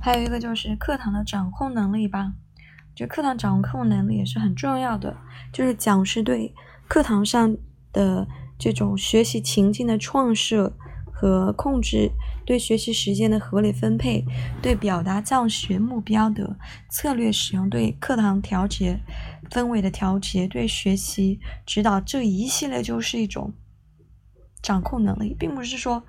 还有一个就是课堂的掌控能力吧。就课堂掌控能力也是很重要的，就是讲师对课堂上的这种学习情境的创设和控制，对学习时间的合理分配，对表达教学目标的策略使用，对课堂调节氛围的调节，对学习指导这一系列就是一种掌控能力，并不是说，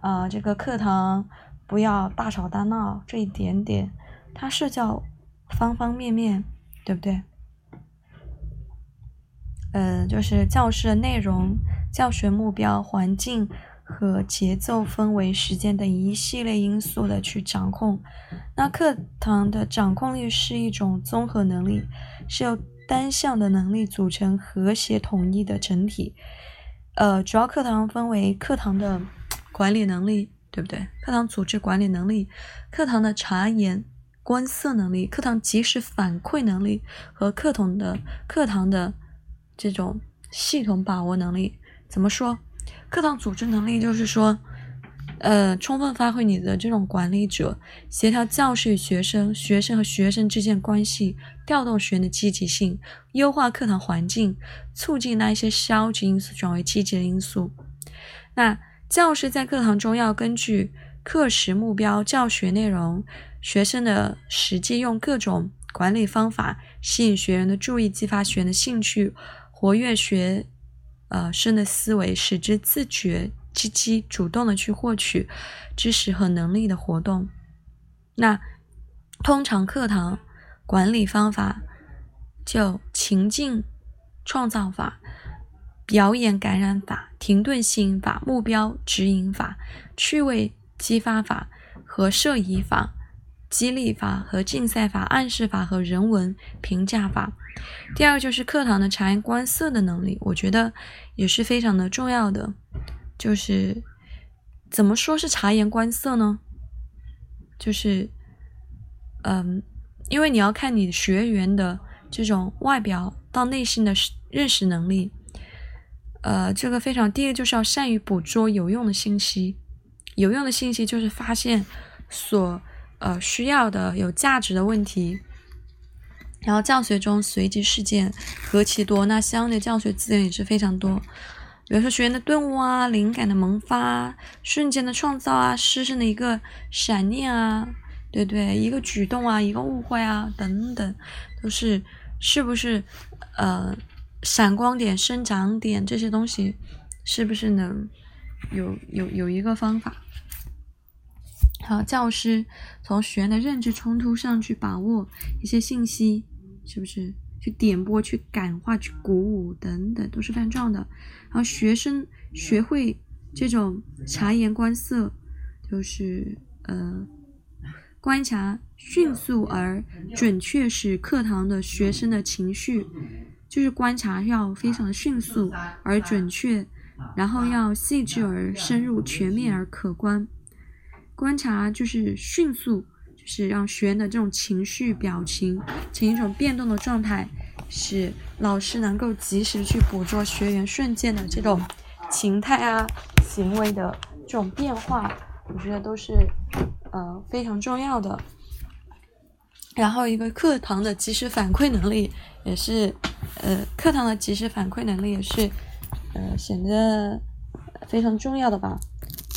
啊，这个课堂不要大吵大闹这一点点，它是叫。方方面面，对不对？呃，就是教室的内容、教学目标、环境和节奏、氛围、时间等一系列因素的去掌控。那课堂的掌控力是一种综合能力，是由单项的能力组成和谐统一的整体。呃，主要课堂分为课堂的管理能力，对不对？课堂组织管理能力，课堂的察言。观色能力、课堂及时反馈能力和课堂的课堂的这种系统把握能力，怎么说？课堂组织能力就是说，呃，充分发挥你的这种管理者，协调教师与学生、学生和学生之间关系，调动学员的积极性，优化课堂环境，促进那一些消极因素转为积极的因素。那教师在课堂中要根据课时目标、教学内容。学生的实际用各种管理方法吸引学员的注意，激发学员的兴趣，活跃学呃生的思维，使之自觉、积极、主动的去获取知识和能力的活动。那通常课堂管理方法就情境创造法、表演感染法、停顿吸引法、目标指引法、趣味激发法和摄疑法。激励法和竞赛法、暗示法和人文评价法。第二就是课堂的察言观色的能力，我觉得也是非常的重要的。就是怎么说是察言观色呢？就是，嗯，因为你要看你学员的这种外表到内心的认识能力。呃，这个非常第一个就是要善于捕捉有用的信息。有用的信息就是发现所。呃，需要的有价值的问题，然后教学中随机事件何其多，那相应的教学资源也是非常多。比如说学员的顿悟啊，灵感的萌发，瞬间的创造啊，师生的一个闪念啊，对对，一个举动啊，一个误会啊，等等，都是是不是呃闪光点、生长点这些东西，是不是能有有有一个方法？好，教师从学员的认知冲突上去把握一些信息，是不是？去点拨、去感化、去鼓舞等等，都是非常重要的。然后学生学会这种察言观色，就是呃，观察迅速而准确，使课堂的学生的情绪，就是观察要非常的迅速而准确，然后要细致而深入、全面而可观。观察就是迅速，就是让学员的这种情绪表情呈一种变动的状态，使老师能够及时去捕捉学员瞬间的这种情态啊、行为的这种变化，我觉得都是呃非常重要的。然后一个课堂的及时反馈能力也是，呃，课堂的及时反馈能力也是呃显得非常重要的吧，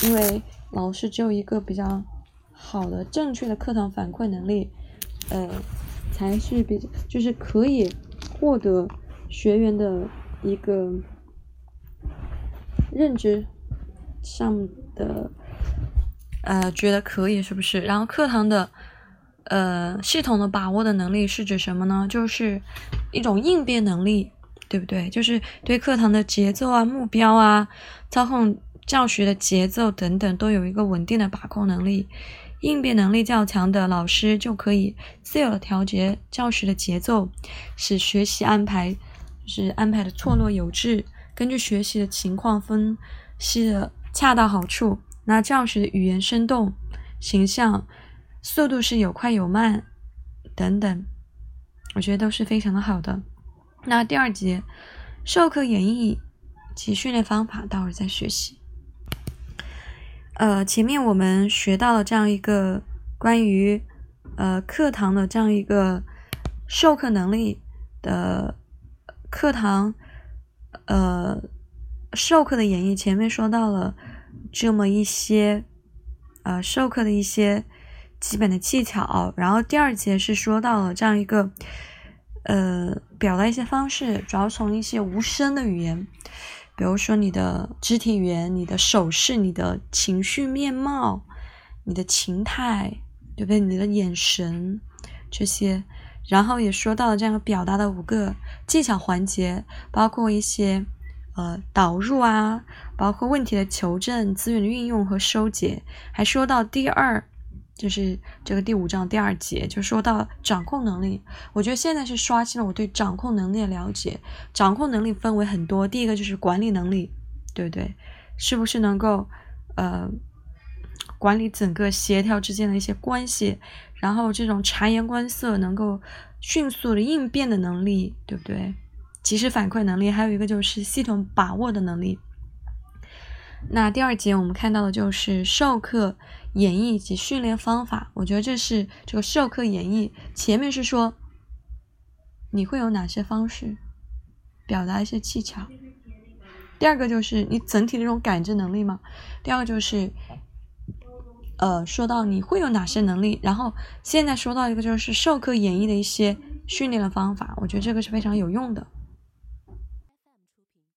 因为。老师只有一个比较好的、正确的课堂反馈能力，呃，才是比就是可以获得学员的一个认知上的呃觉得可以是不是？然后课堂的呃系统的把握的能力是指什么呢？就是一种应变能力，对不对？就是对课堂的节奏啊、目标啊操控。教学的节奏等等都有一个稳定的把控能力，应变能力较强的老师就可以自由的调节教学的节奏，使学习安排就是安排的错落有致，根据学习的情况分析的恰到好处。那教学的语言生动、形象，速度是有快有慢等等，我觉得都是非常的好的。那第二节授课演绎及训练方法，待会儿再学习。呃，前面我们学到了这样一个关于呃课堂的这样一个授课能力的课堂呃授课的演绎，前面说到了这么一些呃授课的一些基本的技巧，然后第二节是说到了这样一个呃表达一些方式，主要从一些无声的语言。比如说你的肢体语言、你的手势、你的情绪面貌、你的情态，对不对？你的眼神这些，然后也说到了这样表达的五个技巧环节，包括一些呃导入啊，包括问题的求证、资源的运用和收结，还说到第二。就是这个第五章第二节，就说到掌控能力。我觉得现在是刷新了我对掌控能力的了解。掌控能力分为很多，第一个就是管理能力，对不对？是不是能够呃管理整个协调之间的一些关系？然后这种察言观色，能够迅速的应变的能力，对不对？及时反馈能力，还有一个就是系统把握的能力。那第二节我们看到的就是授课。演绎及训练方法，我觉得这是这个授课演绎。前面是说你会有哪些方式表达一些技巧，第二个就是你整体的这种感知能力嘛。第二个就是呃说到你会有哪些能力，然后现在说到一个就是授课演绎的一些训练的方法，我觉得这个是非常有用的。